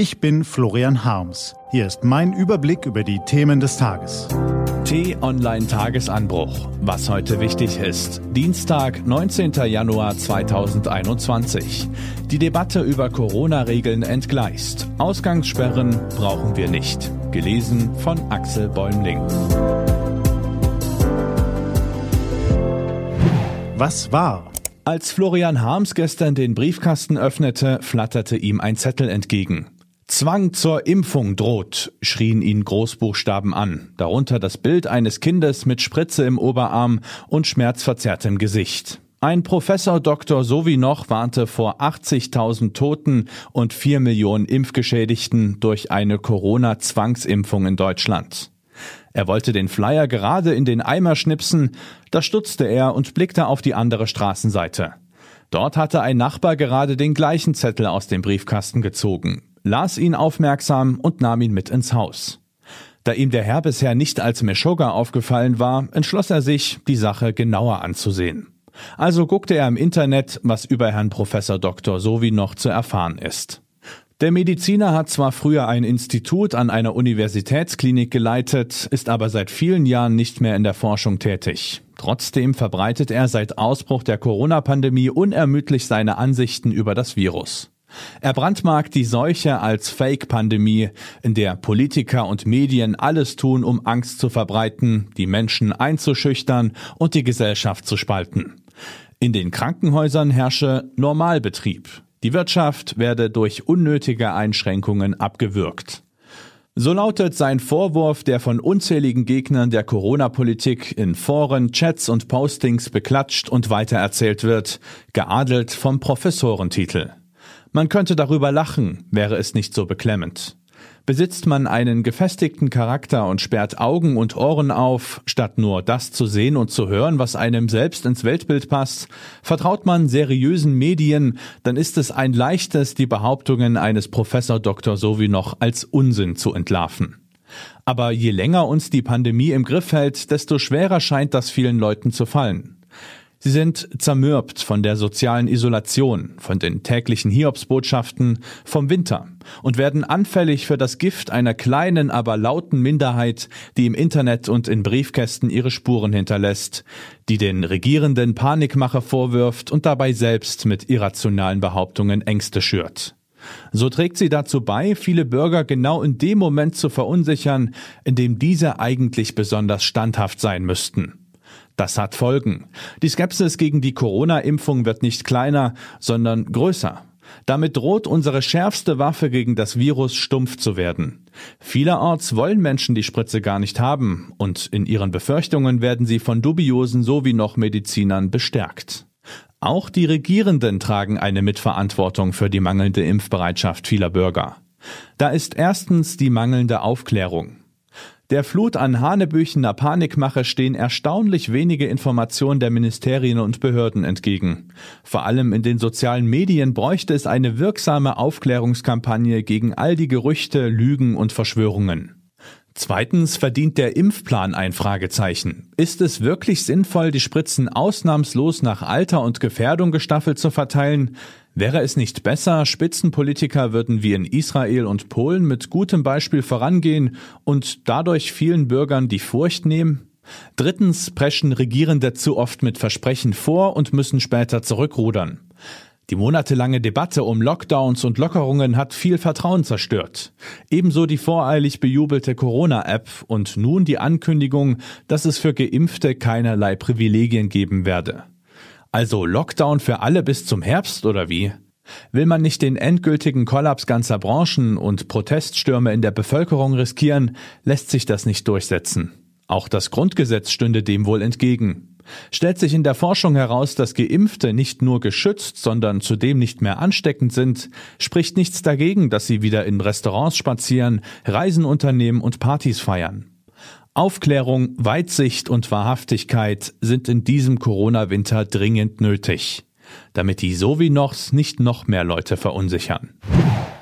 Ich bin Florian Harms. Hier ist mein Überblick über die Themen des Tages. T-Online Tagesanbruch. Was heute wichtig ist. Dienstag, 19. Januar 2021. Die Debatte über Corona-Regeln entgleist. Ausgangssperren brauchen wir nicht. Gelesen von Axel Bäumling. Was war? Als Florian Harms gestern den Briefkasten öffnete, flatterte ihm ein Zettel entgegen. Zwang zur Impfung droht, schrien ihn Großbuchstaben an, darunter das Bild eines Kindes mit Spritze im Oberarm und schmerzverzerrtem Gesicht. Ein Professor Dr. so wie noch warnte vor 80.000 Toten und 4 Millionen Impfgeschädigten durch eine Corona-Zwangsimpfung in Deutschland. Er wollte den Flyer gerade in den Eimer schnipsen, da stutzte er und blickte auf die andere Straßenseite. Dort hatte ein Nachbar gerade den gleichen Zettel aus dem Briefkasten gezogen las ihn aufmerksam und nahm ihn mit ins Haus. Da ihm der Herr bisher nicht als Meshuggah aufgefallen war, entschloss er sich, die Sache genauer anzusehen. Also guckte er im Internet, was über Herrn Professor Dr. Sowie noch zu erfahren ist. Der Mediziner hat zwar früher ein Institut an einer Universitätsklinik geleitet, ist aber seit vielen Jahren nicht mehr in der Forschung tätig. Trotzdem verbreitet er seit Ausbruch der Corona-Pandemie unermüdlich seine Ansichten über das Virus. Er brandmarkt die Seuche als Fake-Pandemie, in der Politiker und Medien alles tun, um Angst zu verbreiten, die Menschen einzuschüchtern und die Gesellschaft zu spalten. In den Krankenhäusern herrsche Normalbetrieb. Die Wirtschaft werde durch unnötige Einschränkungen abgewürgt. So lautet sein Vorwurf, der von unzähligen Gegnern der Corona-Politik in Foren, Chats und Postings beklatscht und weitererzählt wird, geadelt vom Professorentitel. Man könnte darüber lachen, wäre es nicht so beklemmend. Besitzt man einen gefestigten Charakter und sperrt Augen und Ohren auf, statt nur das zu sehen und zu hören, was einem selbst ins Weltbild passt, vertraut man seriösen Medien, dann ist es ein leichtes, die Behauptungen eines Professor Dr. Sowie noch als Unsinn zu entlarven. Aber je länger uns die Pandemie im Griff hält, desto schwerer scheint das vielen Leuten zu fallen. Sie sind zermürbt von der sozialen Isolation, von den täglichen Hiobsbotschaften, vom Winter und werden anfällig für das Gift einer kleinen, aber lauten Minderheit, die im Internet und in Briefkästen ihre Spuren hinterlässt, die den Regierenden Panikmache vorwirft und dabei selbst mit irrationalen Behauptungen Ängste schürt. So trägt sie dazu bei, viele Bürger genau in dem Moment zu verunsichern, in dem diese eigentlich besonders standhaft sein müssten. Das hat Folgen. Die Skepsis gegen die Corona-Impfung wird nicht kleiner, sondern größer. Damit droht unsere schärfste Waffe gegen das Virus stumpf zu werden. Vielerorts wollen Menschen die Spritze gar nicht haben und in ihren Befürchtungen werden sie von dubiosen sowie noch Medizinern bestärkt. Auch die Regierenden tragen eine Mitverantwortung für die mangelnde Impfbereitschaft vieler Bürger. Da ist erstens die mangelnde Aufklärung. Der Flut an hanebüchener Panikmache stehen erstaunlich wenige Informationen der Ministerien und Behörden entgegen. Vor allem in den sozialen Medien bräuchte es eine wirksame Aufklärungskampagne gegen all die Gerüchte, Lügen und Verschwörungen. Zweitens verdient der Impfplan ein Fragezeichen. Ist es wirklich sinnvoll, die Spritzen ausnahmslos nach Alter und Gefährdung gestaffelt zu verteilen? Wäre es nicht besser, Spitzenpolitiker würden wie in Israel und Polen mit gutem Beispiel vorangehen und dadurch vielen Bürgern die Furcht nehmen? Drittens preschen Regierende zu oft mit Versprechen vor und müssen später zurückrudern. Die monatelange Debatte um Lockdowns und Lockerungen hat viel Vertrauen zerstört. Ebenso die voreilig bejubelte Corona-App und nun die Ankündigung, dass es für Geimpfte keinerlei Privilegien geben werde. Also Lockdown für alle bis zum Herbst oder wie? Will man nicht den endgültigen Kollaps ganzer Branchen und Proteststürme in der Bevölkerung riskieren, lässt sich das nicht durchsetzen. Auch das Grundgesetz stünde dem wohl entgegen. Stellt sich in der Forschung heraus, dass Geimpfte nicht nur geschützt, sondern zudem nicht mehr ansteckend sind, spricht nichts dagegen, dass sie wieder in Restaurants spazieren, Reisen unternehmen und Partys feiern. Aufklärung, Weitsicht und Wahrhaftigkeit sind in diesem Corona-Winter dringend nötig, damit die Sowinochs nicht noch mehr Leute verunsichern.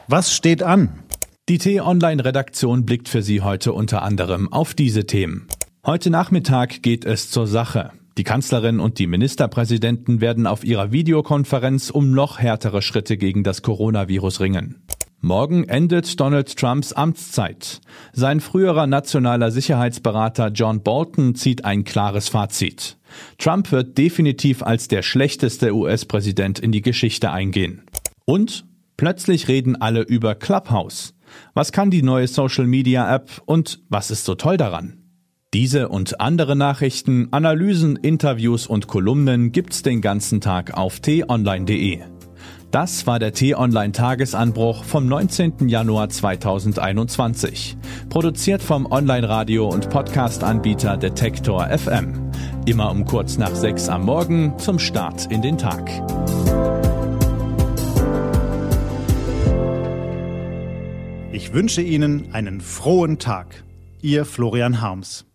Was steht an? Die T-Online-Redaktion blickt für Sie heute unter anderem auf diese Themen. Heute Nachmittag geht es zur Sache. Die Kanzlerin und die Ministerpräsidenten werden auf ihrer Videokonferenz um noch härtere Schritte gegen das Coronavirus ringen. Morgen endet Donald Trumps Amtszeit. Sein früherer nationaler Sicherheitsberater John Bolton zieht ein klares Fazit. Trump wird definitiv als der schlechteste US-Präsident in die Geschichte eingehen. Und plötzlich reden alle über Clubhouse. Was kann die neue Social-Media-App und was ist so toll daran? Diese und andere Nachrichten, Analysen, Interviews und Kolumnen gibt's den ganzen Tag auf t-online.de. Das war der T-Online-Tagesanbruch vom 19. Januar 2021. Produziert vom Online-Radio- und Podcast-Anbieter Detektor FM. Immer um kurz nach sechs am Morgen zum Start in den Tag. Ich wünsche Ihnen einen frohen Tag. Ihr Florian Harms.